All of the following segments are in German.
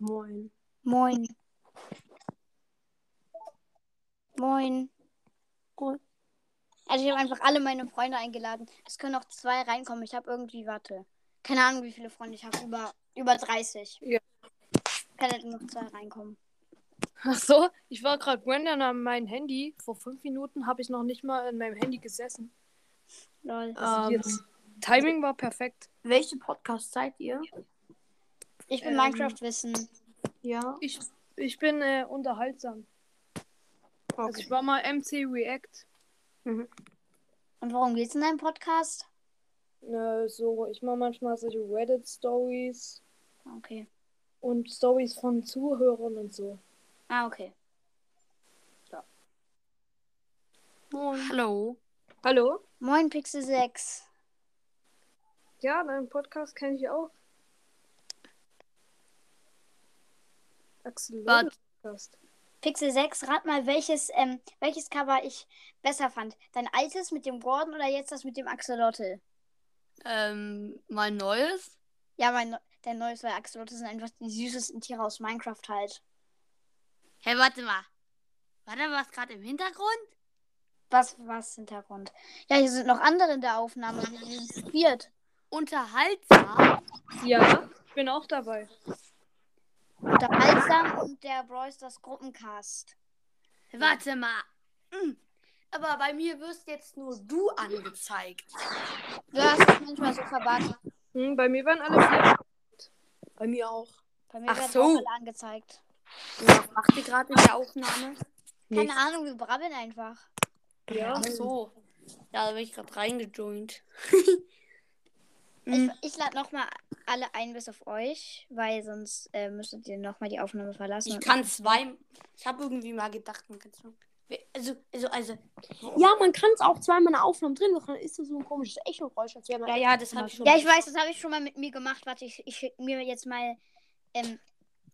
Moin. Moin. Moin. Moin. Also ich habe einfach alle meine Freunde eingeladen. Es können noch zwei reinkommen. Ich habe irgendwie, warte. Keine Ahnung, wie viele Freunde ich habe. Über, über 30. Ja. Können noch zwei reinkommen. Ach so, ich war gerade random an meinem Handy. Vor fünf Minuten habe ich noch nicht mal in meinem Handy gesessen. Lol. Ähm, Timing war perfekt. Welche Podcast seid ihr? Ich bin ähm, Minecraft-Wissen. Ja. Ich, ich bin äh, unterhaltsam. Also ich war mal MC React. Und worum geht's in deinem Podcast? Äh, so, ich mache manchmal solche Reddit-Stories Okay. und Stories von Zuhörern und so. Ah, okay. Moin. Hallo. Hallo? Moin, Pixel 6. Ja, deinen Podcast kenne ich auch. Podcast. Pixel 6, rat mal, welches, ähm, welches Cover ich besser fand. Dein altes mit dem Gordon oder jetzt das mit dem Axolotl? Ähm, mein neues? Ja, mein, Neu- dein neues, weil Axolotl sind einfach die süßesten Tiere aus Minecraft halt. Hey, warte mal. War da was gerade im Hintergrund? Was, was Hintergrund? Ja, hier sind noch andere in der Aufnahme. Die sind viert. Unterhaltsam? Ja, ich bin auch dabei. Unterhaltsam und der Brawl Stars Gruppencast. Warte mal. Hm. Aber bei mir wirst jetzt nur du angezeigt. Du hast es manchmal so verbuggt. Hm, bei mir waren alle vier. Bei mir auch. Bei mir Ach werden so. auch alle angezeigt. Was macht ihr gerade in der Aufnahme? Keine Nichts. Ahnung, wir brabbeln einfach. Ja. Ach so. Ja, da bin ich gerade reingejoint. Ich, Hm. ich lade nochmal alle ein, bis auf euch, weil sonst äh, müsstet ihr nochmal die Aufnahme verlassen. Ich kann zwei. Ich habe irgendwie mal gedacht, man kann zwei. Also, also, also. Ja, man kann es auch zweimal in der Aufnahme drin machen. Dann ist das so ein komisches Echo-Geräusch. man Ja, ja, das habe ich schon. Ja, ich weiß, das habe ich schon mal mit mir gemacht. Warte, ich, ich schicke mir jetzt mal ähm,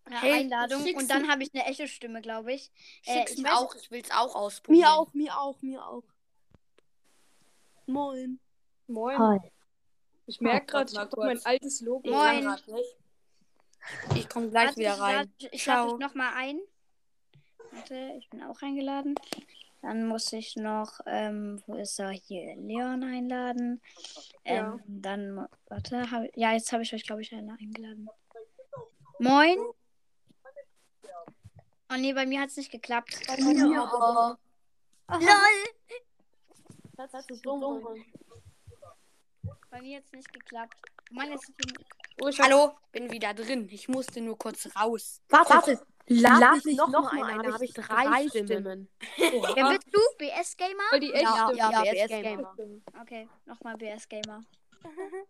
eine Hey, Einladung und dann habe ich eine echte Stimme, glaube ich. Äh, Schick's ich weiß- auch. Ich will es auch ausprobieren. Mir auch, mir auch, mir auch. Moin. Moin. Ich merke gerade, ich habe mein altes Logo. Ich Moin. Ich komme gleich Warte, wieder ich rein. lade- Ich lade dich nochmal ein. Warte, ich bin auch eingeladen. Dann muss ich noch, ähm, wo ist er hier? Leon einladen. Ähm, Ja. Dann, warte, hab, ja, jetzt habe ich euch, glaube ich, alle eingeladen. Moin. Oh nee, bei mir hat es nicht geklappt. Bei mir auch. LOL! Das ist dumm. Bei mir hat es nicht geklappt. Mann, jetzt Oh, Hallo, bin wieder drin. Ich musste nur kurz raus. Warte, warte. Lad, Lad mich noch, noch mal ein, habe ich drei Stimmen. Wer bist du? BS Gamer? voll die echte Ja, ja, Ja, BS BS Gamer. Okay, nochmal BS Gamer.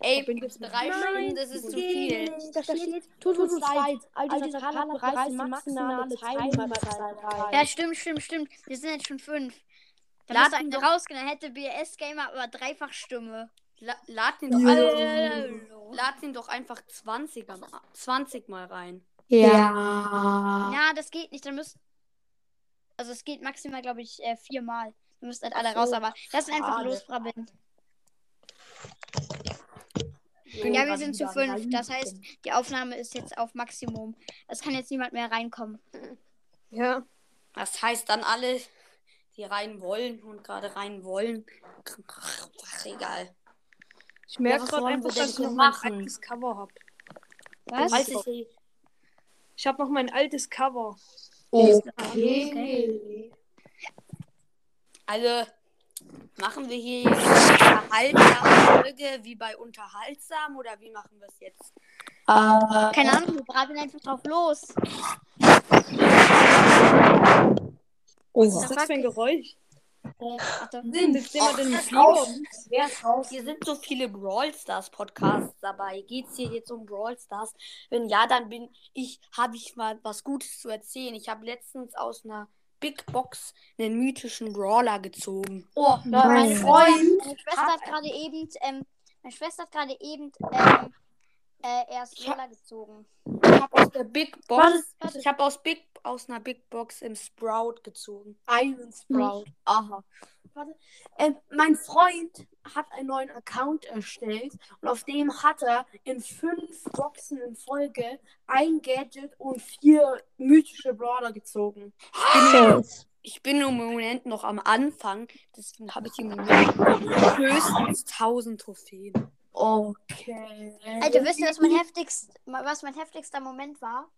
Ey, bin jetzt drei Stunden, das ist zu viel. Da steht, tut uns leid. Also totaler Bereich die maximale Teilnehmerzeit rein. Ja, stimmt, stimmt, stimmt. Wir sind jetzt schon fünf. Da Lad ihn doch- rausgehen, dann hätte BS Gamer aber dreifach Stimme. La lad ihn doch, Ja. Lad ihn doch einfach 20, am- 20 mal rein. Ja. Ja, das geht nicht. Dann müsst. Also es geht maximal, glaube ich, äh, viermal. Ihr müsst halt alle so. raus, aber lass uns einfach Schade. losbrabbeln. bin Ja, wir sind zu fünf. Das heißt, die Aufnahme ist jetzt auf Maximum. Es kann jetzt niemand mehr reinkommen. Ja. Das heißt dann alle, die rein wollen und gerade rein wollen. Ach, egal. Ich merke gerade einfach, dass ich noch mein altes Cover habe. Was? Weiß ich, Ich habe noch mein altes Cover. Okay. also machen wir hier jetzt eine unterhaltsame Folge wie bei unterhaltsam oder wie machen wir es jetzt? Äh, Keine Ahnung, wir brabbeln einfach drauf los. Was Oha. ist das für ein Geräusch? Ach, Flieger? Wer ist raus? Hier sind so viele Brawl Stars Podcasts dabei. Geht's hier jetzt um Brawl Stars? Wenn ja, dann bin ich, habe ich mal was Gutes zu erzählen. Ich habe letztens aus einer Big Box einen mythischen Brawler gezogen. Oh, Mein meine Freund Meine Schwester hat gerade eben, ähm, meine Schwester hat gerade eben, ähm, äh, erst Lola gezogen. Ich habe aus der Big Box, Warte, warte. ich habe aus Big aus einer Big Box im Sprout gezogen. einen Sprout. Aha. warte. Ähm, mein Freund hat einen neuen Account erstellt und auf dem hat er in fünf Boxen in Folge ein Gadget und vier mythische Brawler gezogen. Safe. Ich bin im Moment noch am Anfang, deswegen habe ich im Moment höchstens 1000 Trophäen. Okay. Alter, wisst ihr, was mein heftigst, was mein heftigster Moment war?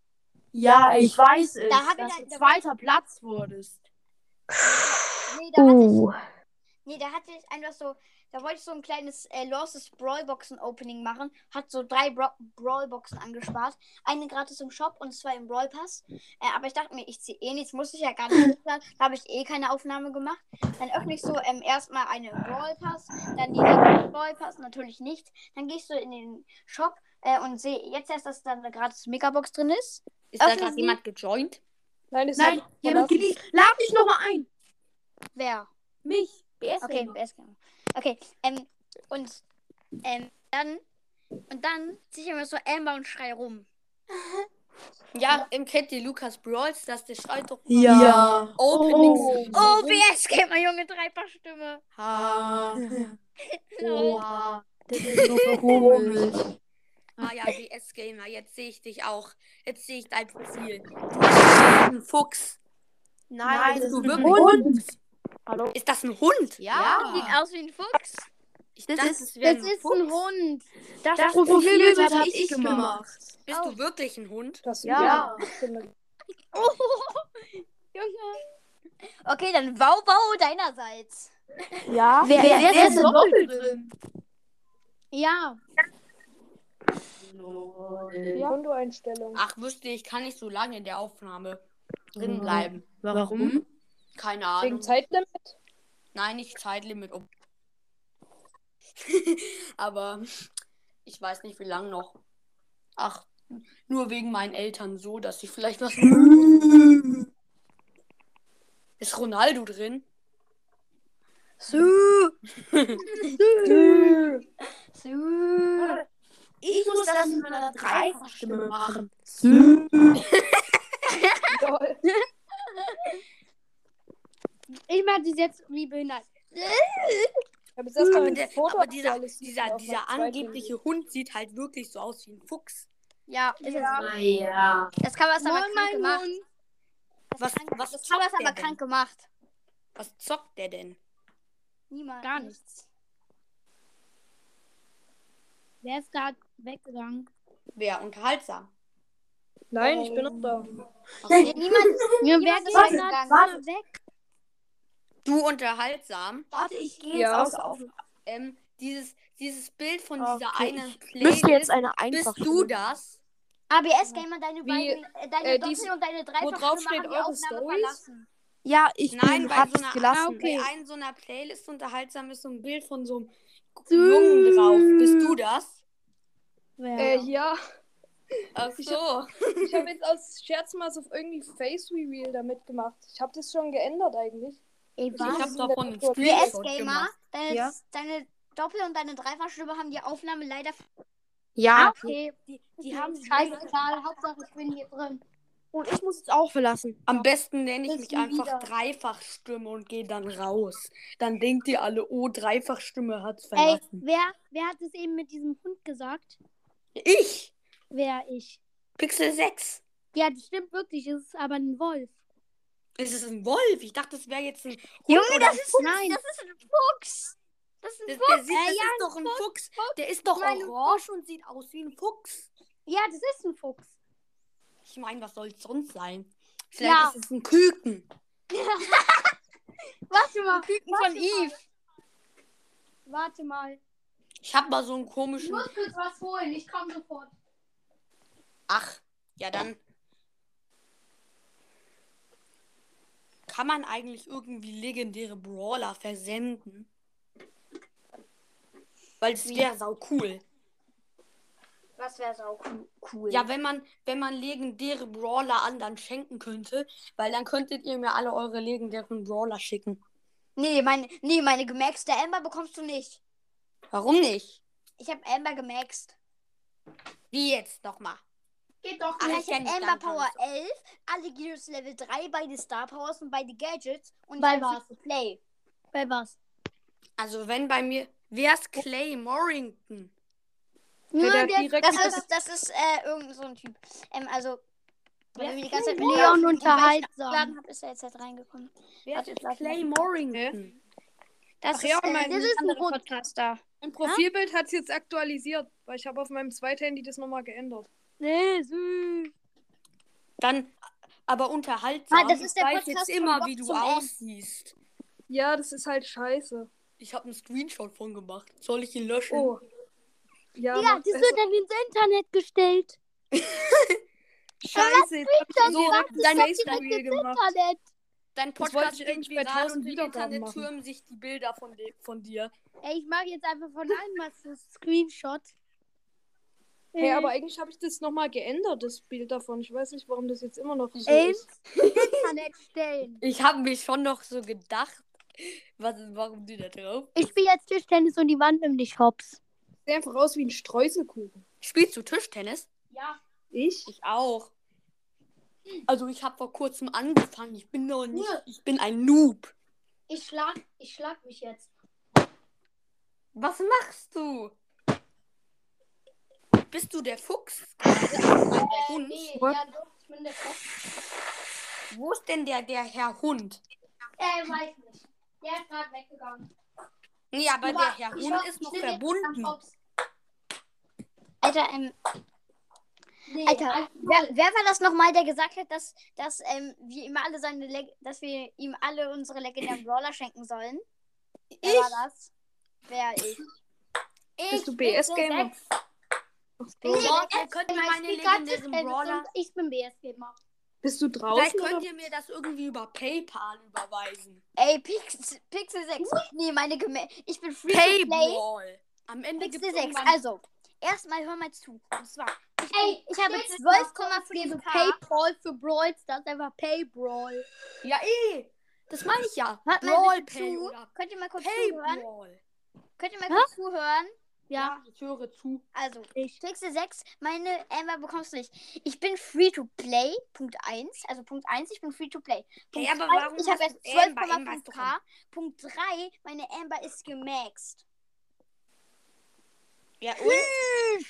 Ja, ich weiß es. Da hab ich dass ein- du zweiter Platz wurdest. Nee, da hatte ich, Uh. nee, da hatte ich einfach so, da wollte ich so ein kleines äh, Losses Brawlboxen Opening machen, hat so drei Bra Brawlboxen angespart, eine gratis im Shop und zwei im Brawl Pass. Äh, aber ich dachte mir, ich ziehe eh nichts, muss ich ja gar nicht hochladen. Da habe ich eh keine Aufnahme gemacht. Dann öffne ich so ähm, erstmal eine im Brawl Pass, dann die nächste im Brawl Pass, natürlich nicht. Dann gehst du in den Shop äh, und sehe jetzt erst, dass da eine gratis Megabox drin ist. Ist da Öffnen gerade jemand gejoint? Nein, das Nein, hat jemand verlassen. geliebt. Lad mich nochmal ein. Wer? Mich. BS Okay, BS Gamer. Okay, ähm, und ähm, dann und dann ziehe ich immer so Amber und schrei rum. Ja, im kennt ihr Lukas Brawls, das der schreit doch Ja. Openings. Oh, BS Gamer, Junge, Dreifachstimme. Ha. Oha. Das ist so komisch. Ah ja, BS Gamer, jetzt sehe ich dich auch. Jetzt sehe ich dein Profil. Du bist ein Fuchs. Nein, das du ist ein wirklich- Hund. Ist das ein Hund? Sieht aus wie ein Fuchs. Ich Das dachte, ist- es wäre Das ein ist Fuchs. ein Hund. Das, Das Profilbild habe hab ich ich gemacht. Bist du wirklich ein Hund? Das Ja. Oh, Junge. Okay, dann Wow Wow deinerseits. Ja. Wer- wer, wer wer ist ist doppelt drin? Ja. Kontoeinstellung. Ach, wüsste ich, kann nicht so lange in der Aufnahme drin bleiben. Warum? Keine Wegen Ahnung. Zeitlimit? Nein, nicht Zeitlimit. um- Aber ich weiß nicht, wie lange noch. Ach, nur wegen meinen Eltern so, dass ich vielleicht was. Ist Ronaldo drin? So. so. Ich muss das mit meiner Dreifachstimme machen. Lol. Ich mach das jetzt wie behindert. Aber, ein der, Foto aber dieser, dieser, dieser angebliche Hund sieht halt wirklich so aus wie ein Fuchx. Ja, ist es. Ah, ja. Das Cover ist aber Moin, krank mein gemacht. Hund. Das, Was- krank, was das Cover ist aber denn? krank gemacht. Was zockt der denn? Niemand. Gar nichts. Wer ist gerade weggegangen? Wer? Unterhaltsam. Nein, ich bin noch da. Nee, niemand, Ja, wer niemand ist geht weggegangen. gerade warte. weg? Du unterhaltsam. Warte, ich gehe jetzt Ja. aus auf. Ähm, dieses, dieses Bild von Okay, dieser einen Playlist. Müsste jetzt eine bist einfache du das? ABS Gamer, deine Wie, beiden, äh, deine äh, Doppel- dies- und deine wo Dreifachstimme drauf steht eure Stories? Ja, ich Nein, bin, bei hab so, es einer, gelassen. Ah, okay. bei einem so einer Playlist unterhaltsam ist so ein Bild von so einem Jungen drauf. Bist du das? Wer? Äh, ja. Ach so. Ich habe jetzt aus Scherz mal so auf irgendwie Face Reveal damit gemacht. Ich habe das schon geändert eigentlich. Ey, Ich was? hab davon einen Screenshot Gamer, gemacht. deine, Ja. deine Doppel- und deine Dreifachstimme haben die Aufnahme leider. Ja, okay. die, die haben Scheißegal, Hauptsache ich bin hier drin. Und ich muss jetzt auch verlassen. Am besten nenne ich Bis mich einfach wieder. Dreifachstimme und gehe dann raus. Dann denkt ihr alle, oh, Dreifachstimme hat's Ey, verlassen. wer, wer hat es eben mit diesem Hund gesagt? Ich, Wer ich. Pixel 6. Ja, das stimmt wirklich, es ist aber ein Wolf. Ist es ein Wolf? Ich dachte, es wäre jetzt ein Junge, das ein ist, Nein. das ist ein Fuchs. Das ist ein Das, Fuchs. der sieht, Äh, das ja, ist doch ein Fuchs. Der ist doch Nein, ein orange und sieht aus wie ein Fuchs. Ja, das ist ein Fuchs. Ich meine, was soll es sonst sein? Vielleicht Ja. ist es ein Küken. Warte mal. Küken warte von Eve. Mal. Warte mal. Ich habe mal so einen Ich komischen. muss kurz was holen, ich komme sofort. Ach, ja dann. Kann man eigentlich irgendwie legendäre Brawler versenden? Weil es wäre sau cool. Das wäre sau cool-. Ja, wenn man, wenn man legendäre Brawler anderen schenken könnte, weil dann könntet ihr mir alle eure legendären Brawler schicken. Nee, meine, nee, meine gemaxte Amber bekommst du nicht. Warum nicht? Ich habe Amber gemaxt. Wie jetzt nochmal? Geht doch Ach, Ja, ich habe gar Power nicht. 11, alle Gears Level 3, beide Star Powers und beide Gadgets und Bei hab was? Play. Bei was? Also wenn bei mir. Wer ist Clay Morrington? Ja, der der- direkt Das ist, das ist äh, irgend so ein Typ. Ähm, also, weil wir die ganze Zeit Leon unterhaltsam. geladen habe, ist er jetzt halt reingekommen. Wer Warte, ist Clay. Morrington? Das Ach ja, ist, äh, mein- das ist ein Podcaster. Mein Profilbild hat es jetzt aktualisiert, weil ich habe auf meinem zweiten Handy das nochmal geändert. Nee, süß. Dann aber unterhaltsam. Ah, das ist der ich weiß Podcast jetzt von immer, wie du zum aussiehst. Ja, das ist halt scheiße. Ich habe einen Screenshot von gemacht. Soll ich ihn löschen? Oh. Ja, Ja, mach das es. wird dann ins Internet gestellt. scheiße. Jetzt hab ich das so sagt, ein das Facebook-Reel gemacht. Internet. Dein Das wollte Podcast ich geht eigentlich bei viral 1000 und im Wiedergaben Internet machen. türmen sich die Bilder von, de von dir. Ey, ich mache jetzt einfach von allem was Screenshot. Hey, aber eigentlich habe ich das nochmal geändert, das Bild davon. Ich weiß nicht, warum das jetzt immer noch so Ey. ist. Internet stellen. Ich habe mir schon noch so gedacht, was, warum du da drauf Ich spiele jetzt Tischtennis und die Wand nimmt nicht hops. Sieht einfach aus wie ein Streuselkuchen. Spielst du Tischtennis? Ja. Ich? Ich auch. Also ich habe vor kurzem angefangen. Ich bin noch nicht. Ich bin ein Noob. Ich schlag, ich schlag mich jetzt. Was machst du? Bist du der Fuchs? gerade? Also mein, der Hund? Nee, ja doch, ich bin der Kopf. Wo ist denn der, der Herr Hund? Äh, weiß nicht. Der ist gerade weggegangen. Nee, aber Aber der Herr ich Hund hab- ist ich noch verbunden. Alter, ähm, Nee, Alter, wer, wer war das nochmal, der gesagt hat, dass, dass ähm, wir ihm alle seine Leg dass wir ihm alle unsere legendären Brawler schenken sollen? Wer Ich? war das? Wer ich? Bist du BS-Gamer? Ach Lord, ihr könnt mir meine legendären Brawler. Ich bin BS-Gamer. Bist du draußen? Vielleicht könnt Oder? ihr mir das irgendwie über PayPal überweisen. Ey, Pix, Pixel 6. Nee, meine Gemä Ich bin free to play. Payball. Am Ende Pixel gibt's 6. irgendwann Also, erstmal hör mal zu. Und zwar, ich, Ey, ich habe steht jetzt noch 12,5k. Paypal für Brawl Stars, einfach Paybrawl. Ja, eh. Das meine ich ja. Hört Brawl Pay Könnt ihr mal kurz zuhören? Payball. Könnt ihr mal kurz zuhören? Ja, Ja, ich höre zu. Also, ich. Pixel 6, meine Amber bekommst du nicht. Ich bin free to play. Punkt 1. Also Punkt 1, ich bin free to play. Punkt Hey, aber zwei, warum ich habe jetzt du Amber? Amber ist doch 12,5k. Punkt 3, meine Amber ist gemaxt. Ja, und?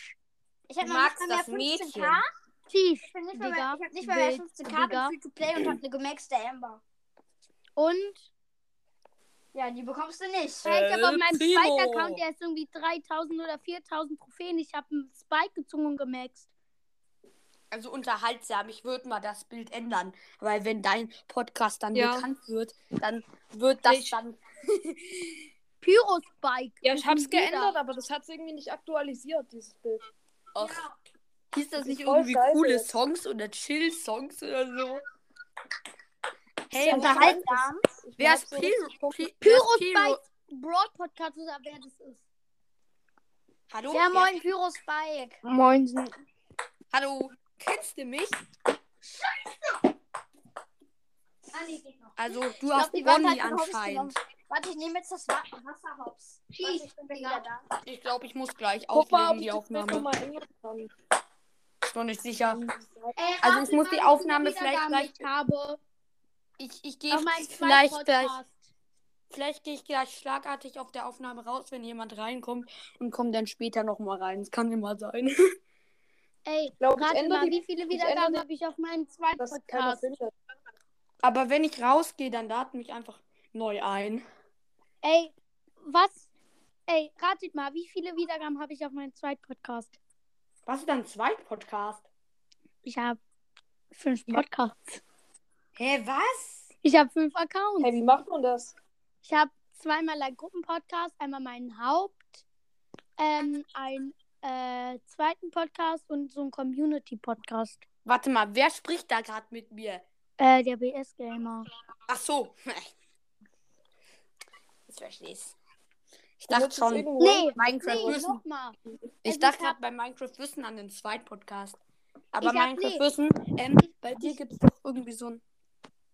Ich habe noch nicht mal mehr Mädchen. 15k. Tief, Ich bin nicht mal mehr, ich hab nicht mal mehr Wild, 15k, bin free to play und habe eine gemaxte Amber. Und Ja, die bekommst du nicht. hey, ich habe auf Äh, meinem Primo. zweiten Account, der ist irgendwie 3000 oder 4000 Trophäen. Ich habe einen Spike gezogen und gemaxt. Also unterhaltsam. Ich würde mal das Bild ändern. Weil wenn dein Podcast dann Ja. bekannt wird, dann wird das Ich- dann. Pyro Spike. Ja, ich hab's Und wieder. geändert, aber das hat's irgendwie nicht aktualisiert, dieses Bild. Och, hieß das Das nicht irgendwie coole. Songs oder Chill-Songs oder so? Hey, Ja, wer, Unterhaltsam. Wer ist so Pyro? richtig Pop- Py- wer Pyro ist Pyro? Spike Broad Podcast oder wer das ist. Hallo? Ja, Wer- moin, Pyro Spike. Moinsen. Hallo? Kennst du mich? Ah, nee, geht noch. Also, du Ich glaub, hast die Wand Bonnie Hops anscheinend. Warte, ich nehme jetzt das Wa Wasserhops. Schieß, Warte, ich bin wieder da. Ich glaube, ich muss gleich auflegen, ich die Aufnahme. Ich bin nicht sicher. Ey, Also, ich muss die Aufnahme vielleicht gleich- Ich habe Ich, ich gehe vielleicht zweiten gleich. Podcast. Vielleicht gehe ich gleich schlagartig auf der Aufnahme raus, wenn jemand reinkommt und komme dann später nochmal rein. Das kann immer sein. Ey, glaub, ich rate mal, die- wie viele Wiedergaben habe ich auf meinem zweiten Podcast? Aber wenn ich rausgehe, dann lad mich einfach neu ein. Ey, was? Ey, ratet mal, wie viele Wiedergaben habe ich auf meinem zweiten Podcast? Was ist dein Zweit-Podcast? Ich habe fünf Ja. Podcasts. Hä, was? Ich habe fünf Accounts. Hey, wie macht man das? Ich habe zweimal einen Gruppenpodcast, einmal meinen Haupt, ähm, einen äh, zweiten Podcast und so einen Community-Podcast. Warte mal, wer spricht da gerade mit mir? Äh, der BS-Gamer. Ach so. Ich versteh's. Ich Du dachte schon, Nee, Minecraft nee, Wissen. Ich Also dachte ich hab- gerade bei Minecraft Wissen an den Zweit-Podcast. Aber Ich hab- Minecraft nee. Wissen, ähm, bei dir gibt es doch irgendwie so einen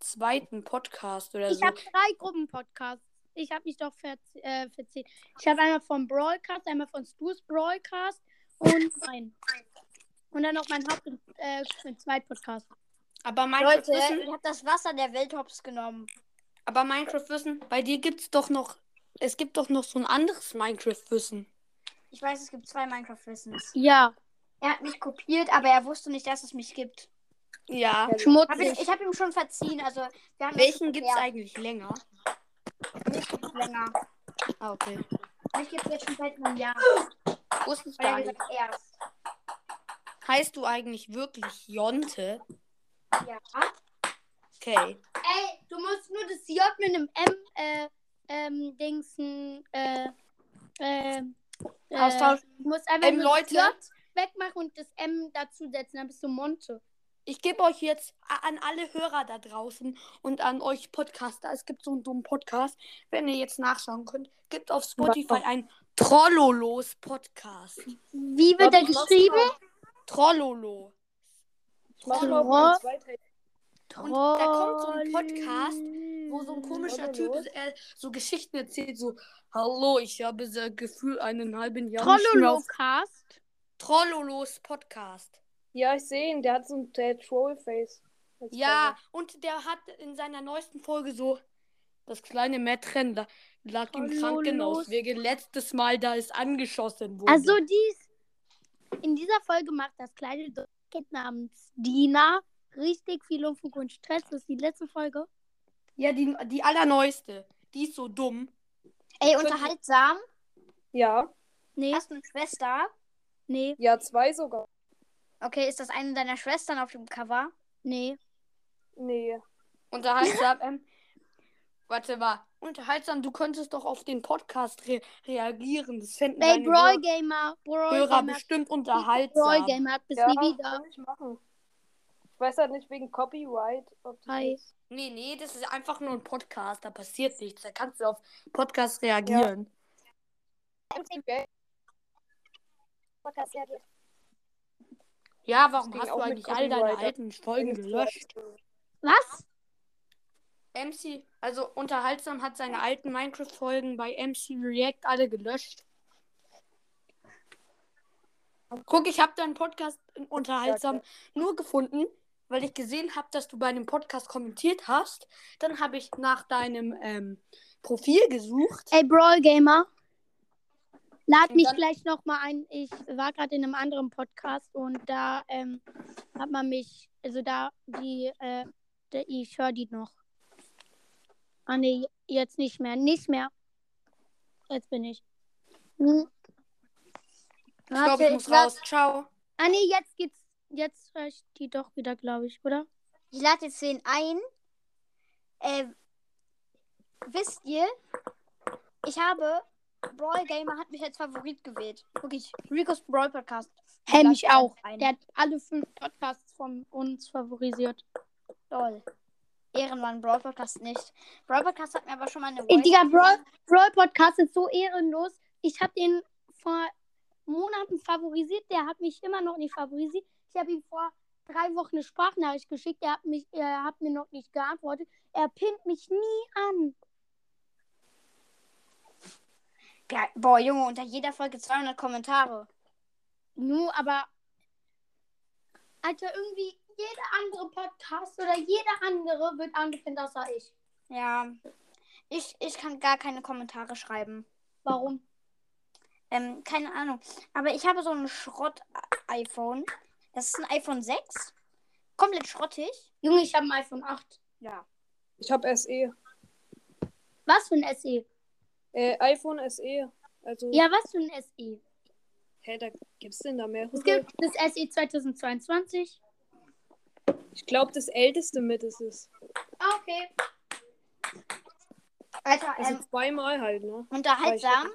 zweiten Podcast oder Ich so. habe drei Gruppenpodcasts. Ich habe mich doch verz äh, verzählt. Ich habe einmal von Broadcast, einmal von Stu's Broadcast und ein. Und dann noch mein Haupt- und äh, mein Zweitpodcast. Aber Minecraft Leute, Wissen, ich habe das Wasser der Welthops genommen. Aber Minecraft-Wissen, bei dir gibt's doch noch. Es gibt doch noch so ein anderes Minecraft-Wissen. Ich weiß, es gibt zwei Minecraft-Wissens. Ja. Er hat mich kopiert, aber er wusste nicht, dass es mich gibt. Ja. Hab Schmutzig. ich ich habe ihm schon verziehen. Also, wir haben Welchen gibt's geklärt. eigentlich länger? Mich gibt's länger. Ah, okay. Mich gibt es jetzt schon seit einem Jahr. Wusste ich gar nicht. erst. Heißt du eigentlich wirklich Jonte? Ja. Okay. Ey, du musst nur das J mit einem M, äh, ähm, Dingsen, äh, äh, äh, Austauschen. Du musst einfach Ähm, nur Leute. das J wegmachen und das M dazusetzen, dann bist du Monte. Ich gebe euch jetzt an alle Hörer da draußen und an euch Podcaster, es gibt so einen dummen Podcast, wenn ihr jetzt nachschauen könnt, gibt auf Spotify ein Trollolos Podcast. Wie wird er geschrieben? Trollolo. Ich mach mal Tro- einen zweiten. Und da kommt so ein Podcast, wo so ein komischer Typ äh, so Geschichten erzählt, so, hallo, ich habe das Gefühl, einen halben Jahr nicht mehr auf Trollolocast. Trollolos Podcast. Ja, ich sehe ihn. Der hat so ein der Trollface. Ja, und der hat in seiner neuesten Folge so das kleine Mädchen la- lag im. Krankenhaus wegen letztes Mal, da es angeschossen wurde. Also dies, in dieser Folge macht das kleine Kind namens Dina richtig viel Unfug und Stress. Das ist die letzte Folge. ja, die, die allerneueste. Die ist so dumm. Ey, unterhaltsam. Ja, Nee, Hast du eine Schwester? nee, ja, zwei sogar. Okay, ist das eine deiner Schwestern auf dem Cover? nee. Nee. Unterhaltsam. ähm, warte mal. Unterhaltsam, du könntest doch auf den Podcast re reagieren. Das fänden Ey, deine Brawl Gamer. Brawl Hörer Gamer. bestimmt Brawl unterhaltsam. Gamer bis Ja, nie wieder. kann ich machen. Ich weiß halt nicht wegen Copyright, ob das Hi. ist. Nee, nee, das ist einfach nur ein Podcast. Da passiert nichts. Da kannst du auf Podcast reagieren. Ja, warum ging hast du eigentlich all deine alten Folgen gelöscht? Was? MC, also unterhaltsam hat seine alten Minecraft-Folgen bei MC React alle gelöscht. Guck, ich habe deinen Podcast unterhaltsam nur gefunden, weil ich gesehen habe, dass du bei einem Podcast kommentiert hast. Dann habe ich nach deinem ähm, Profil gesucht. Ey, Brawl Gamer. Lad mich gleich nochmal ein. Ich war gerade in einem anderen Podcast und da ähm, hat man mich, also da, die, äh, der, ich höre die noch. Ah, nee, jetzt nicht mehr. Nicht mehr. Jetzt bin ich. Hm. Ich glaube, ich muss lad- raus. Ciao. Ah, nee, jetzt geht's. Jetzt höre ich die doch wieder, glaube ich, oder? Ich lade jetzt den ein. Äh, wisst ihr, ich habe Brawl Gamer hat mich als Favorit gewählt. Wirklich, Rico's Brawl Podcast. Hey, lad mich ich auch. Der hat alle fünf Podcasts von uns favorisiert. Toll. Ehrenmann, Brawl Podcast nicht. Brawl Podcast hat mir aber schon mal eine Voice- Digga, Brawl, Brawl Podcast ist so ehrenlos. Ich habe den vor Monaten favorisiert. Der hat mich immer noch nicht favorisiert. Ich habe ihm vor drei Wochen eine Sprachnachricht geschickt. Er hat, mich, er hat mir noch nicht geantwortet. Er pinnt mich nie an. Ja, boah, Junge, unter jeder Folge 200 Kommentare. Nu, aber. Alter, irgendwie jeder andere Podcast oder jeder andere wird angepinnt, außer ich. Ja. Ich, ich kann gar keine Kommentare schreiben. Warum? Ähm, keine Ahnung. Aber ich habe so ein Schrott-iPhone. Das ist ein iPhone 6. Komplett schrottig. Junge, ich habe ein iPhone 8. Ja. Ich habe SE. Was für ein SE? Äh, iPhone SE. Also, Ja, was für ein SE? hä, da gibt's denn da mehrere? Es gibt das SE 2022. Ich glaube, das älteste mit ist es. Ah, okay. Alter, Also ähm, zweimal halt, ne? unterhaltsam.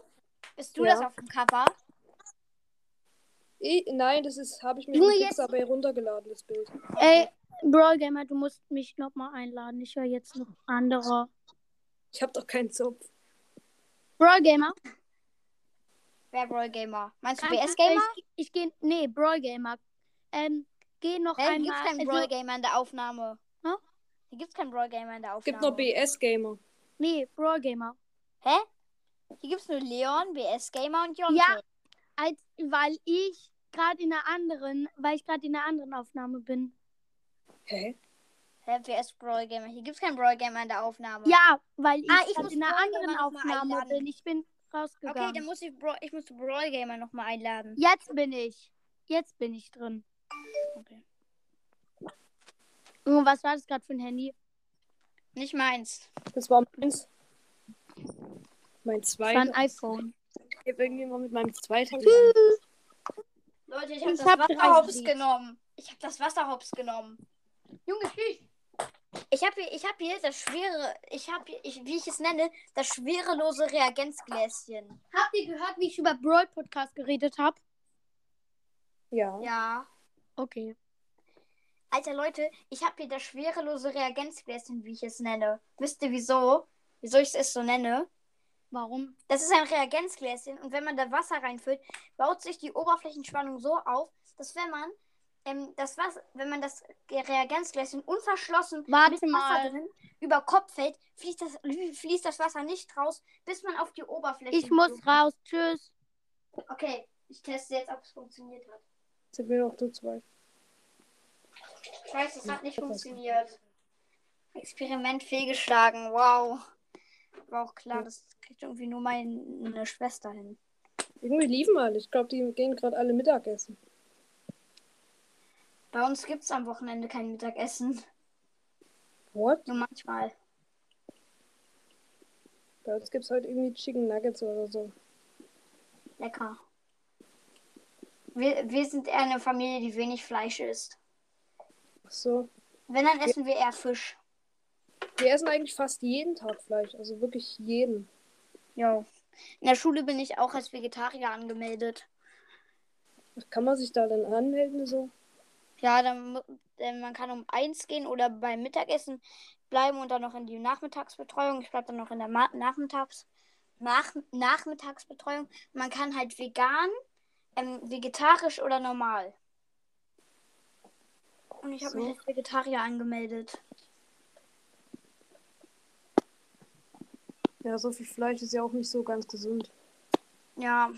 Bist du Ja. das auf dem Cover? Ich, nein, das ist, habe ich mir von jetzt- Pixabay runtergeladen, das Bild. Ey, Brawl Gamer, du musst mich nochmal einladen. Ich höre jetzt noch andere. Ich habe doch keinen Zopf. Brawl Gamer? Wer Brawl Gamer? Meinst du Kann- BS Gamer? Ich, ich gehe. Nee, Brawl Gamer. Ähm, geh noch Hä, hier gibt's einmal. keinen also- Brawl Gamer in der Aufnahme. Hä? Hier gibt's keinen Brawl Gamer in der Es Aufnahme. gibt noch BS Gamer. nee, Brawl Gamer. Hä? Hier gibt's nur Leon, BS Gamer und Jonte. Ja. Als, weil ich gerade in einer anderen, weil ich gerade in einer anderen Aufnahme bin. Hä? Hä, wer ist Brawl Gamer? Hier gibt es keinen Brawl Gamer in der Aufnahme. Ja, weil ich, Ah, ich muss in einer anderen Aufnahme bin. Ich bin Okay, rausgegangen. dann muss ich, Bra ich muss Brawl Gamer nochmal einladen. Jetzt bin ich. Jetzt bin ich drin. Okay. Junge, was war das gerade für ein Handy? Nicht meins. Das war meins. Mein Das war ein zweites. iPhone. Ich habe irgendjemand mit meinem zweiten. Leute, ich habe das hab Wasser hops genommen. Ich habe das Wasser hops genommen. Junge, tschüss. Ich habe hier, ich hab hier das schwere, ich habe ich, wie ich es nenne, das schwerelose Reagenzgläschen. Habt ihr gehört, wie ich über Brawl Podcast geredet habe? Ja. Ja. Okay. Alter Leute, ich habe hier das schwerelose Reagenzgläschen, wie ich es nenne. Wisst ihr wieso? Wieso ich es so nenne? Warum? Das ist ein Reagenzgläschen und wenn man da Wasser reinfüllt, baut sich die Oberflächenspannung so auf, dass wenn man ähm, das Wasser, wenn man das Reagenzgläschen unverschlossen Warte mit Wasser mal. drin über Kopf fällt, fließt das, fließt das Wasser nicht raus, bis man auf die Oberfläche. Ich muss geflogen raus. Tschüss. Okay, ich teste jetzt, ob es funktioniert hat. Sind wir noch zu zweit? Scheiße, es hat nicht funktioniert. Experiment fehlgeschlagen. Wow. War auch klar, das kriegt irgendwie nur meine Schwester hin. Irgendwie liefen alle. Ich glaube, die gehen gerade alle Mittagessen. Bei uns gibt es am Wochenende kein Mittagessen. What? Nur manchmal. Bei uns gibt es heute irgendwie Chicken Nuggets oder so. Lecker. Wir, wir sind eher eine Familie, die wenig Fleisch isst. Ach so. Wenn, dann essen wir eher Fisch. Wir essen eigentlich fast jeden Tag Fleisch. Also wirklich jeden. Jo. In der Schule bin ich auch als Vegetarier angemeldet. Kann man sich da denn anmelden so? Ja, dann äh, man kann um eins gehen oder beim Mittagessen bleiben und dann noch in die Nachmittagsbetreuung. Ich bleibe dann noch in der Ma Nachmittags Nach Nachmittagsbetreuung. Man kann halt vegan, ähm, vegetarisch oder normal. Und ich habe So. mich als Vegetarier angemeldet. Ja, so viel Fleisch ist ja auch nicht so ganz gesund. Ja.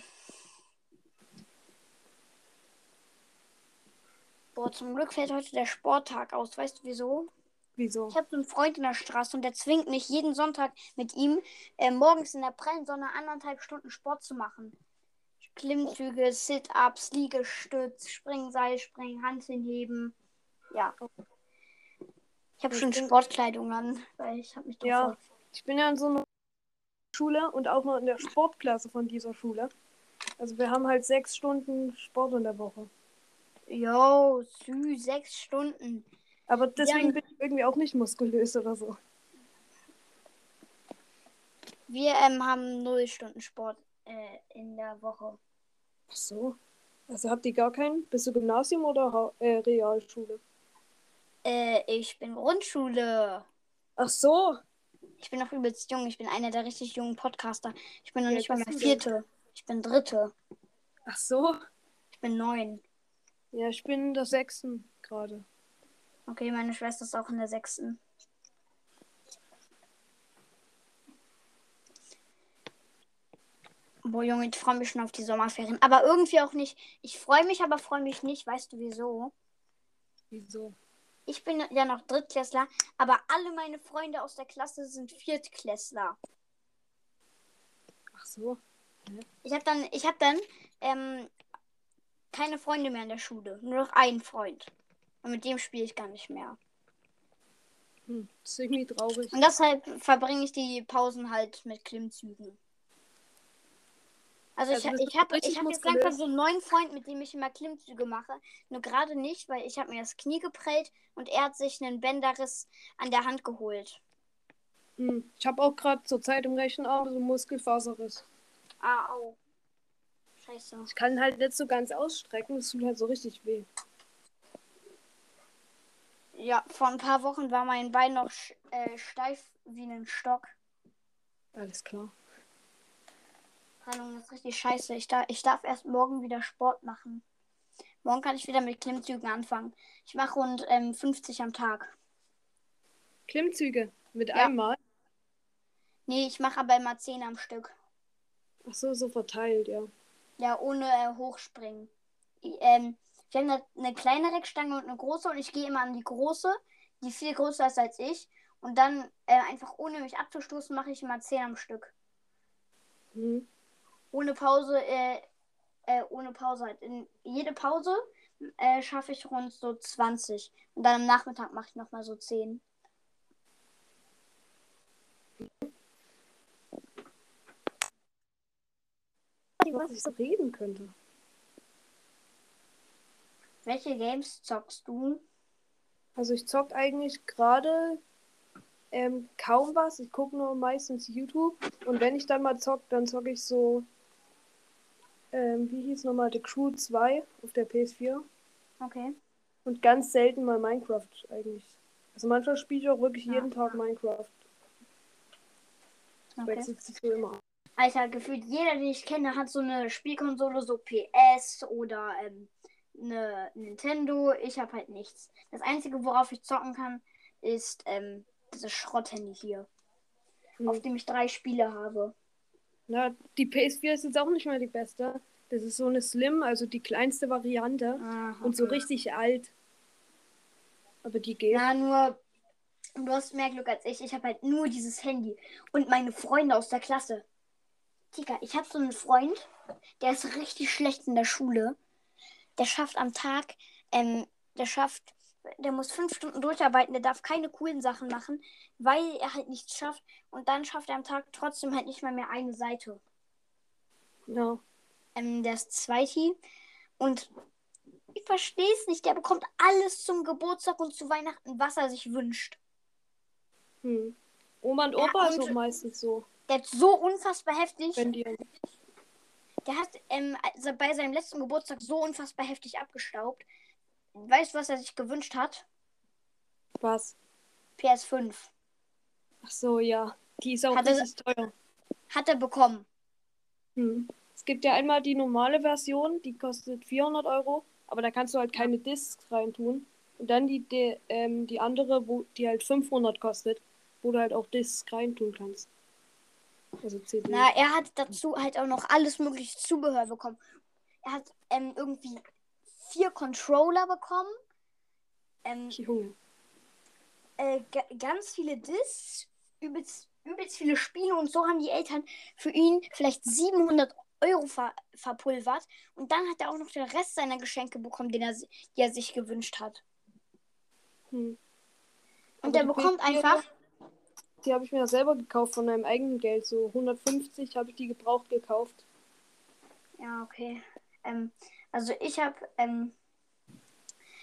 Boah, zum Glück fällt heute der Sporttag aus. Weißt du wieso? Wieso? Ich habe so einen Freund in der Straße und der zwingt mich jeden Sonntag mit ihm äh, morgens in der prallen Sonne anderthalb Stunden Sport zu machen. Klimmzüge, Sit-Ups, Liegestütz, Springen, Seilspringen, Hanteln Ja. Ich habe schon Sportkleidung an, weil ich habe mich doch Ja. Ich bin ja in so einer Schule und auch noch in der Sportklasse von dieser Schule. Also wir haben halt sechs Stunden Sport in der Woche. Jo, süß, sechs Stunden. Aber deswegen Ja. bin ich irgendwie auch nicht muskulös oder so. Wir ähm, haben null Stunden Sport äh, in der Woche. Ach so. Also habt ihr gar keinen? Bist du Gymnasium oder Ha- äh, Realschule? Äh, ich bin Grundschule. Ach so. Ich bin noch übelst jung. Ich bin einer der richtig jungen Podcaster. Ich bin noch Wie nicht mal mehr vierte. Ich bin dritte. Ach so. Ich bin neun. Ja, ich bin in der sechsten gerade. Okay, meine Schwester ist auch in der sechsten. Boah, Junge, ich freue mich schon auf die Sommerferien. Aber irgendwie auch nicht. Ich freue mich, aber freue mich nicht. Weißt du wieso? Wieso? Ich bin ja noch Drittklässler, aber alle meine Freunde aus der Klasse sind Viertklässler. Ach so. Ich habe dann, ich habe dann ähm, keine Freunde mehr in der Schule. Nur noch einen Freund. Und mit dem spiele ich gar nicht mehr. Hm, das ist irgendwie traurig. Und deshalb verbringe ich die Pausen halt mit Klimmzügen. Also, Also ich, ich habe ich hab jetzt langsam so einen neuen Freund, mit dem ich immer Klimmzüge mache. Nur gerade nicht, weil ich habe mir das Knie geprellt und er hat sich einen Bänderriss an der Hand geholt. Hm. Ich habe auch gerade zur Zeit im rechten Arm so einen Muskelfaserriss. Ah, au. Scheiße. Ich kann halt nicht so ganz ausstrecken. Das tut halt so richtig weh. Ja, vor ein paar Wochen war mein Bein noch äh, steif wie ein Stock. Alles klar. Ahnung, das ist richtig scheiße. Ich, da, ich darf erst morgen wieder Sport machen. Morgen kann ich wieder mit Klimmzügen anfangen. Ich mache rund ähm, 50 am Tag. Klimmzüge. Mit Ja. einem Mal. Nee, ich mache aber immer 10 am Stück. Ach so, so verteilt, ja. Ja, ohne äh, Hochspringen. Ich, ähm, wir haben eine, eine kleine Reckstange und eine große und ich gehe immer an die große, die viel größer ist als ich. Und dann äh, einfach ohne mich abzustoßen, mache ich immer 10 am Stück. Hm. Ohne Pause, äh, äh, ohne Pause halt. In jede Pause äh, schaffe ich rund so 20. Und dann am Nachmittag mache ich nochmal so 10. Was ich so reden könnte. Welche Games zockst du? Also ich zock eigentlich gerade ähm, kaum was. Ich gucke nur meistens YouTube. Und wenn ich dann mal zock, dann zocke ich so, ähm, wie hieß nochmal, The Crew 2 auf der PS4. Okay. Und ganz selten mal Minecraft eigentlich. Also manchmal spiele ich auch wirklich Ja. jeden Tag Minecraft. Okay. wechselt sich so immer. Alter, gefühlt jeder, den ich kenne, hat so eine Spielkonsole, so PS oder ähm, eine Nintendo. Ich habe halt nichts. Das Einzige, worauf ich zocken kann, ist ähm, dieses Schrotthandy hier, Hm. auf dem ich drei Spiele habe. Na, die PS4 ist jetzt auch nicht mehr die beste. Das ist so eine Slim, also die kleinste Variante. Ah, Und so okay. richtig alt. Aber die geht. Ja, nur du hast mehr Glück als ich. Ich habe halt nur dieses Handy und meine Freunde aus der Klasse. Digga, ich habe so einen Freund, der ist richtig schlecht in der Schule. Der schafft am Tag, ähm, der schafft, der muss fünf Stunden durcharbeiten, der darf keine coolen Sachen machen, weil er halt nichts schafft. Und dann schafft er am Tag trotzdem halt nicht mal mehr eine Seite. Ja. Ähm, der ist Zweiti und ich verstehe es nicht. Der bekommt alles zum Geburtstag und zu Weihnachten, was er sich wünscht. Hm. Oma und Ja, Opa ist und- auch meistens so. Der ist so unfassbar heftig. Die. Der hat ähm, also bei seinem letzten Geburtstag so unfassbar heftig abgestaubt. Weißt du, was er sich gewünscht hat? Was? PS5. Ach so, ja. Die ist auch Hat er- richtig teuer. Hat er bekommen. Hm. Es gibt ja einmal die normale Version, die kostet 400 Euro, aber da kannst du halt keine Discs reintun. Und dann die, die, ähm, die andere, wo die halt 500 kostet, wo du halt auch Discs reintun kannst. Also CD. Na, er hat dazu halt auch noch alles mögliche Zubehör bekommen. Er hat ähm, irgendwie vier Controller bekommen. Ähm, äh, ga- ganz viele Discs, übelst, übelst viele Spiele und so haben die Eltern für ihn vielleicht 700 Euro ver verpulvert und dann hat er auch noch den Rest seiner Geschenke bekommen, den er, die er sich gewünscht hat. Hm. Und er bekommt PS4 einfach, Die habe ich mir selber gekauft von meinem eigenen Geld. So 150 habe ich die gebraucht gekauft. ja okay, ähm, also ich habe ähm,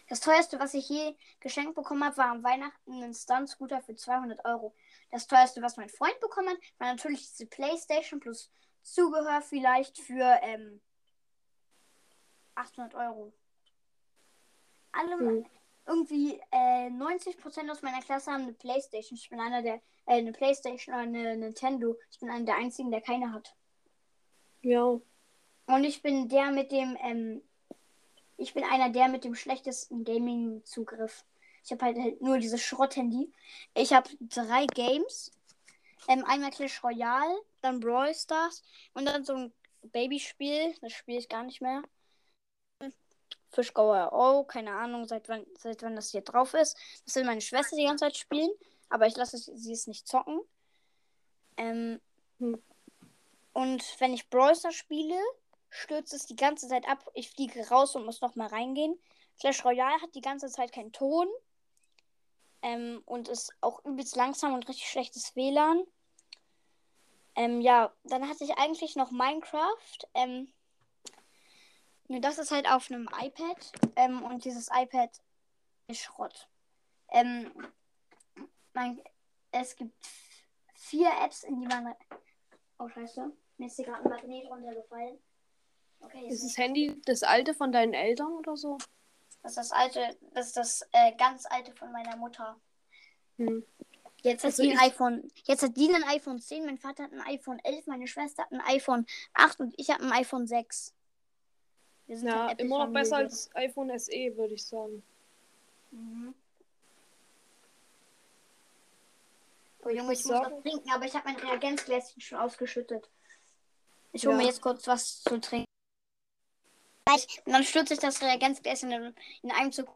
das teuerste, was ich je geschenkt bekommen habe, war am Weihnachten ein Stunt-Scooter für 200 Euro. Das teuerste, was mein Freund bekommen hat, war natürlich diese Playstation plus Zubehör vielleicht für ähm, 800 Euro. Alle, Hm. irgendwie äh, 90% aus meiner Klasse haben eine Playstation. Ich bin einer der, eine Playstation oder eine Nintendo. Ich bin einer der einzigen, der keine hat. Ja. Und ich bin der mit dem, ähm, ich bin einer der mit dem schlechtesten Gaming-Zugriff. Ich habe halt, halt nur dieses Schrotthandy. Ich habe drei Games. Ähm, einmal Clash Royale, dann Brawl Stars und dann so ein Babyspiel. Das spiele ich gar nicht mehr. Fischgauer Oh, keine Ahnung, seit wann, seit wann das hier drauf ist. Das will meine Schwester die ganze Zeit spielen, aber ich lasse sie es nicht zocken. Ähm, Hm. Und wenn ich Brawl Stars spiele, stürzt es die ganze Zeit ab. Ich fliege raus und muss nochmal reingehen. Clash Royale hat die ganze Zeit keinen Ton. Ähm, und ist auch übelst langsam und richtig schlechtes WLAN. Ähm, ja, dann hatte ich eigentlich noch Minecraft. Ähm, nur das ist halt auf einem iPad. Ähm, und dieses iPad ist Schrott. Man, es gibt vier Apps, in die man. Oh, scheiße. Mir ist hier gerade ein Magnet runtergefallen. Okay, Ist das Handy das alte von deinen Eltern oder so? Das ist das alte, das ist das äh, ganz alte von meiner Mutter. Hm. Jetzt hat Also die ein ich- iPhone. Jetzt hat die ein iPhone 10, mein Vater hat ein iPhone 11, meine Schwester hat ein iPhone 8 und ich habe ein iPhone 6. Wir sind Ja, immer noch besser als iPhone SE, würde ich sagen. Mhm. Oh Junge, ich muss was trinken, aber ich habe mein Reagenzgläschen schon ausgeschüttet. Ich Ja. hole mir jetzt kurz was zu trinken. Und dann stürze ich das Reagenzgläschen in, in einem Zug.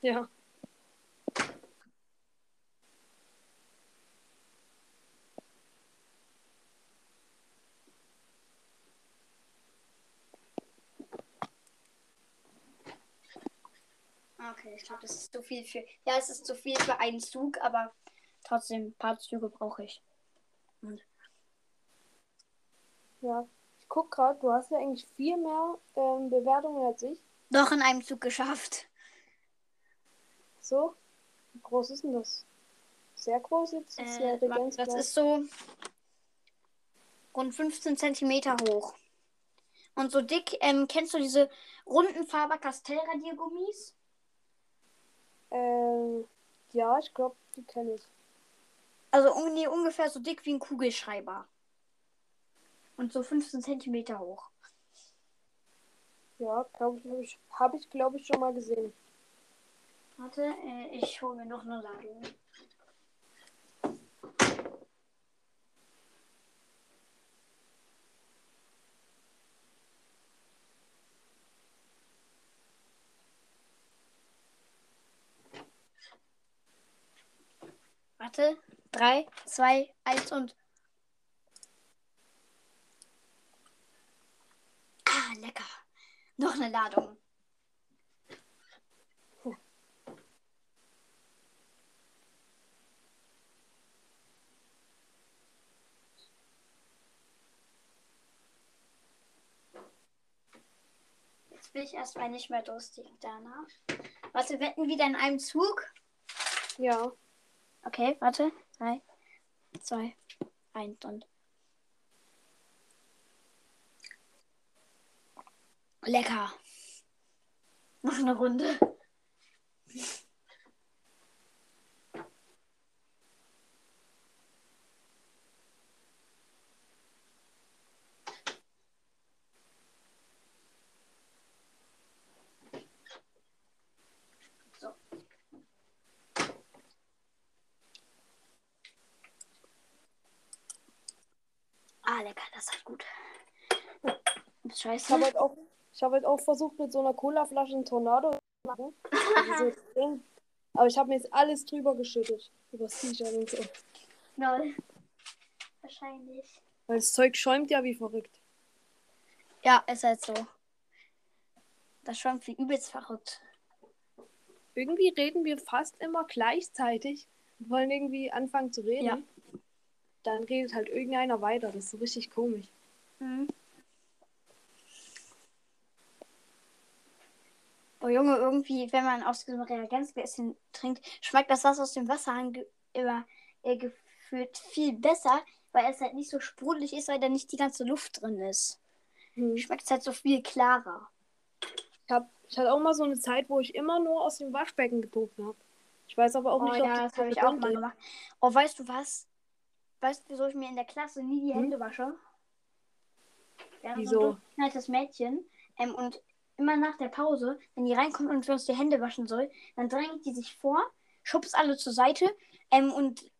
Ja. Okay, ich glaube, das ist zu viel für. Ja, es ist zu viel für einen Zug, aber trotzdem, ein paar Züge brauche ich. Ja. Ich guck gerade, du hast ja eigentlich viel mehr ähm, Bewertungen als ich. Doch in einem Zug geschafft. So. Wie groß ist denn das? Sehr groß jetzt? Das ist ja Äh, warte, ganz das ist so rund 15 Zentimeter hoch. Und so dick, ähm, kennst du diese runden Faber-Castell-Radiergummis? Ähm, ja, ich glaube, die kenne ich. Also nee, ungefähr so dick wie ein Kugelschreiber. Und so 15 Zentimeter hoch. Ja, glaube ich, habe ich, hab ich glaube ich, schon mal gesehen. Warte, äh, ich hole mir noch eine Ladung. Warte, drei, zwei, eins und. Ah, lecker. Noch eine Ladung. Jetzt bin ich erstmal nicht mehr durstig danach. Warte, wetten wieder in einem Zug? Ja. Okay, warte. Drei, zwei, eins und. Lecker. Noch eine Runde. So. Ah, lecker, das ist gut. Ups, Ich Scheiße. habe halt auch, ich habe halt auch versucht, mit so einer Colaflasche einen Tornado zu machen. Also so. Aber ich habe mir jetzt alles drüber geschüttet. Über das T-Shirt und so. Lol. Wahrscheinlich. Weil das Zeug schäumt ja wie verrückt. Ja, ist halt so. Das schwankt wie übelst verrückt. Irgendwie reden wir fast immer gleichzeitig und wollen irgendwie anfangen zu reden. Ja. Dann redet halt irgendeiner weiter. Das ist so richtig komisch. Mhm. Oh Junge, irgendwie, wenn man aus diesem Reagenzgläschen trinkt, schmeckt das Wasser aus dem Wasserhahn ge immer äh, gefühlt viel besser, weil es halt nicht so sprudelig ist, weil da nicht die ganze Luft drin ist. Hm. Schmeckt es halt so viel klarer. Ich, hab, ich hatte auch mal so eine Zeit, wo ich immer nur aus dem Waschbecken getrunken habe. Ich weiß aber auch Oh nicht, ja, ob das habe ich auch mal gemacht. Oh, weißt du was? Weißt du, wieso ich mir in der Klasse nie die Hm? Hände wasche? Ja, Wieso? So ein nettes Mädchen. Ähm, und immer nach der Pause, wenn die reinkommt und für uns die Hände waschen soll, dann drängt die sich vor, schubst alle zur Seite ähm, und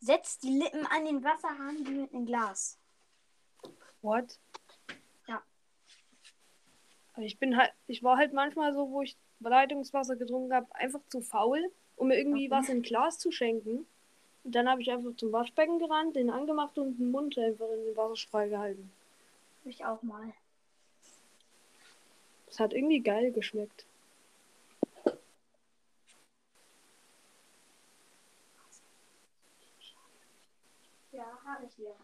setzt die Lippen an den Wasserhahn wie mit einem Glas. What? Ja. Aber ich bin halt, ich war halt manchmal so, wo ich Leitungswasser getrunken habe, einfach zu faul, um mir irgendwie Okay. was in Glas zu schenken. Und dann habe ich einfach zum Waschbecken gerannt, den angemacht und den Mund einfach in den Wasserstrahl gehalten. Hab ich auch mal. Das hat irgendwie geil geschmeckt. Ja, habe ich hier.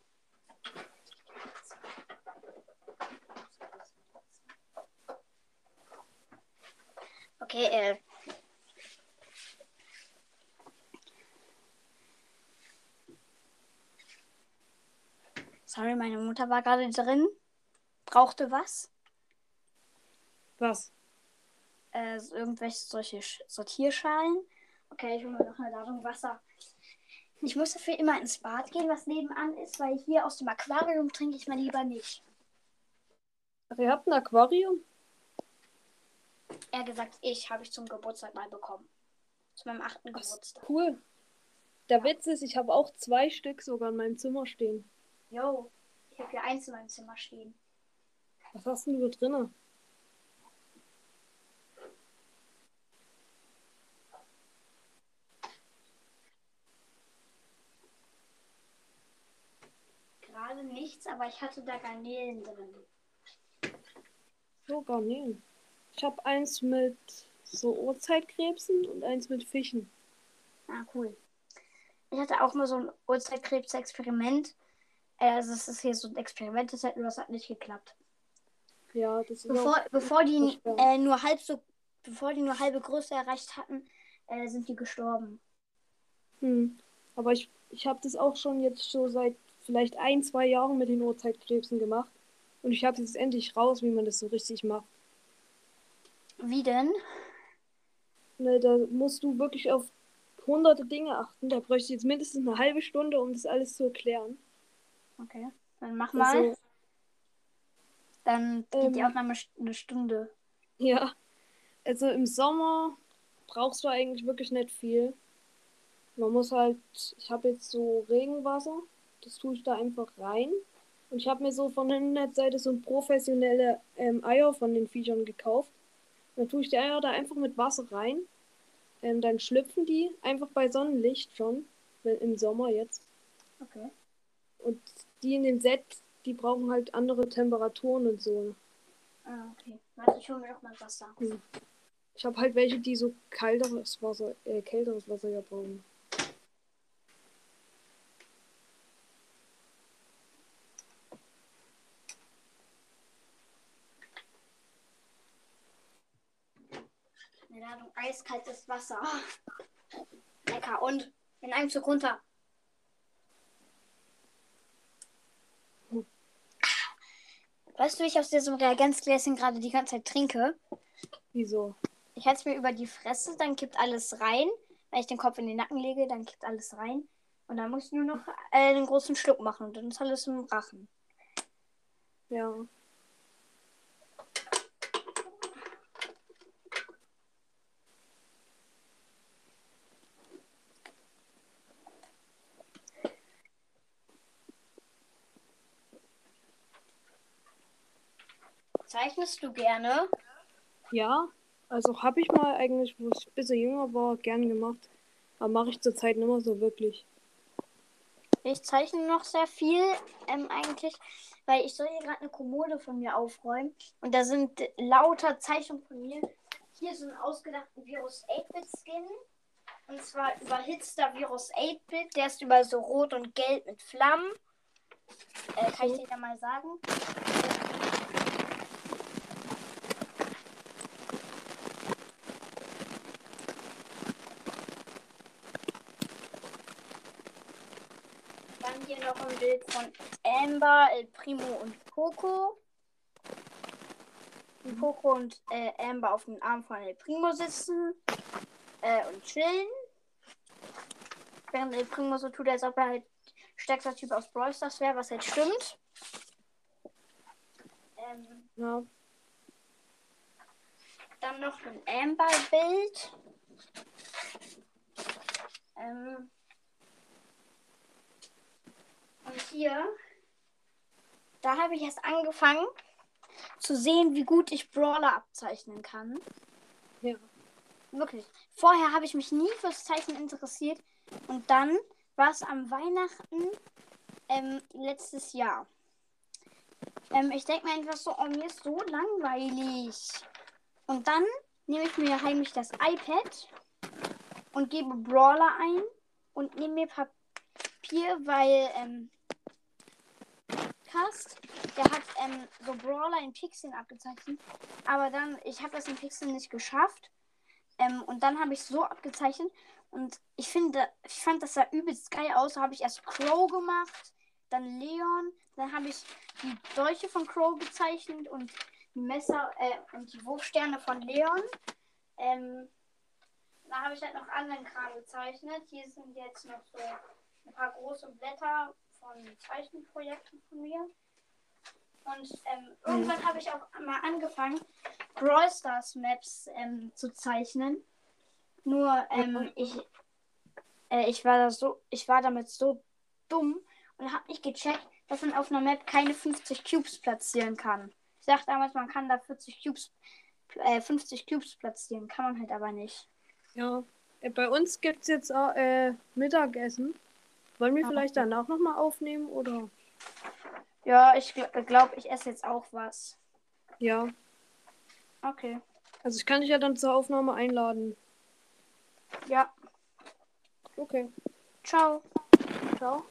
Okay, äh. Sorry, meine Mutter war gerade drin. Brauchte was? Was? Äh, irgendwelche solche Sch- Sortierschalen. Okay, ich hole mir noch eine Ladung Wasser. Ich muss dafür immer ins Bad gehen, was nebenan ist, weil hier aus dem Aquarium trinke ich mal lieber nicht. Ach, ihr habt ein Aquarium? Er gesagt, ich habe ich zum Geburtstag mal bekommen. Zu meinem achten Geburtstag. Cool. Der Witz ist, ich habe auch zwei Stück sogar in meinem Zimmer stehen. Yo, ich habe hier eins in meinem Zimmer stehen. Was hast denn du da drinne? Gerade nichts, aber ich hatte da Garnelen drin. So, Garnelen. Ich habe eins mit so Uhrzeitkrebsen und eins mit Fischen. Ah, cool. Ich hatte auch mal so ein Uhrzeitkrebs-Experiment. Äh, Also es ist hier so ein Experiment, das hat, das hat nicht geklappt. Ja, das ist Bevor, bevor die äh, nur halb so, bevor die nur halbe Größe erreicht hatten, äh, sind die gestorben. hm. Aber ich, ich habe das auch schon jetzt so seit vielleicht ein, zwei Jahren mit den Urzeitkrebsen gemacht. Und ich habe jetzt endlich raus, wie man das so richtig macht. Wie denn? Ne, da musst du wirklich auf hunderte Dinge achten. Da bräuchte ich jetzt mindestens eine halbe Stunde, um das alles zu erklären. Okay. Dann mach mal. Also, Dann geht die ähm, Aufnahme st- eine Stunde. ja. Also im Sommer brauchst du eigentlich wirklich nicht viel. Man muss halt, ich habe jetzt so Regenwasser, das tue ich da einfach rein. Und ich habe mir so von der Internetseite so professionelle ähm, Eier von den Viechern gekauft. Und dann tue ich die Eier da einfach mit Wasser rein. Ähm, dann schlüpfen die einfach bei Sonnenlicht schon, wenn, im Sommer jetzt. Okay. Und die in dem Set, die brauchen halt andere Temperaturen und so. Ah, okay. Warte, ich hole mir doch mal Wasser. Ich habe halt welche, die so kalteres Wasser, äh, kälteres Wasser ja brauchen. Eine Ladung eiskaltes Wasser. Lecker. Und in einem Zug runter. Weißt du, wie ich aus diesem Reagenzgläschen gerade die ganze Zeit trinke? Wieso? Ich halte es mir über die Fresse, dann kippt alles rein. Wenn ich den Kopf in den Nacken lege, dann kippt alles rein. Und dann muss ich nur noch äh, einen großen Schluck machen und dann ist alles im Rachen. Ja. Zeichnest du gerne? Ja, also habe ich mal eigentlich, wo ich ein bisschen jünger war, gern gemacht. Aber mache ich zurzeit nicht mehr so wirklich. Ich zeichne noch sehr viel ähm, eigentlich, weil ich soll hier gerade eine Kommode von mir aufräumen und da sind lauter Zeichnungen von mir. Hier so ein ausgedachten Virus 8-Bit-Skin. Und zwar überhitzter Virus 8-Bit. Der ist über so rot und gelb mit Flammen. Äh, kann ich dir da mal sagen? Dann hier noch ein Bild von Amber, El Primo und Poco. Wie Poco und äh, Amber auf dem Arm von El Primo sitzen äh, und chillen. Während El Primo so tut, als ob er halt stärkster Typ aus Brawl Stars wäre, was halt stimmt. Ähm, Ja. dann noch ein Amber-Bild. Ähm, und hier, da habe ich erst angefangen zu sehen, wie gut ich Brawler abzeichnen kann. Ja. Wirklich. Vorher habe ich mich nie fürs Zeichnen interessiert. Und dann war es am Weihnachten ähm, letztes Jahr. Ähm, ich denke mir einfach so, oh, mir ist so langweilig. Und dann nehme ich mir heimlich das iPad und gebe Brawler ein und nehme mir Papier, weil ähm, Cast, der hat ähm, so Brawler in Pixeln abgezeichnet. Aber dann, ich habe das in Pixeln nicht geschafft. Ähm, und dann habe ich so abgezeichnet. Und ich finde, ich fand das sah übelst geil aus. Da habe ich erst Crow gemacht, dann Leon, dann habe ich die Dolche von Crow gezeichnet und die Messer äh, und die Wurfsterne von Leon. Ähm, da habe ich halt noch anderen Kram gezeichnet. Hier sind jetzt noch so ein paar große Blätter von Zeichenprojekten von mir. Und ähm, irgendwann habe ich auch mal angefangen, Brawl Stars Maps ähm, zu zeichnen. Nur ähm, ich, äh, ich, war da so, ich war damit so dumm und habe nicht gecheckt, dass man auf einer Map keine 50 Cubes platzieren kann. Ich dachte damals, man kann da 40 Cubes, äh, 50 Cubes platzieren, kann man halt aber nicht. Ja. Äh, Bei uns gibt es jetzt auch, äh, Mittagessen. Wollen wir vielleicht okay. danach nochmal aufnehmen oder? Ja, ich glaube, glaub, ich esse jetzt auch was. Ja. Okay. Also ich kann dich ja dann zur Aufnahme einladen. Ja. Okay. Ciao. Ciao.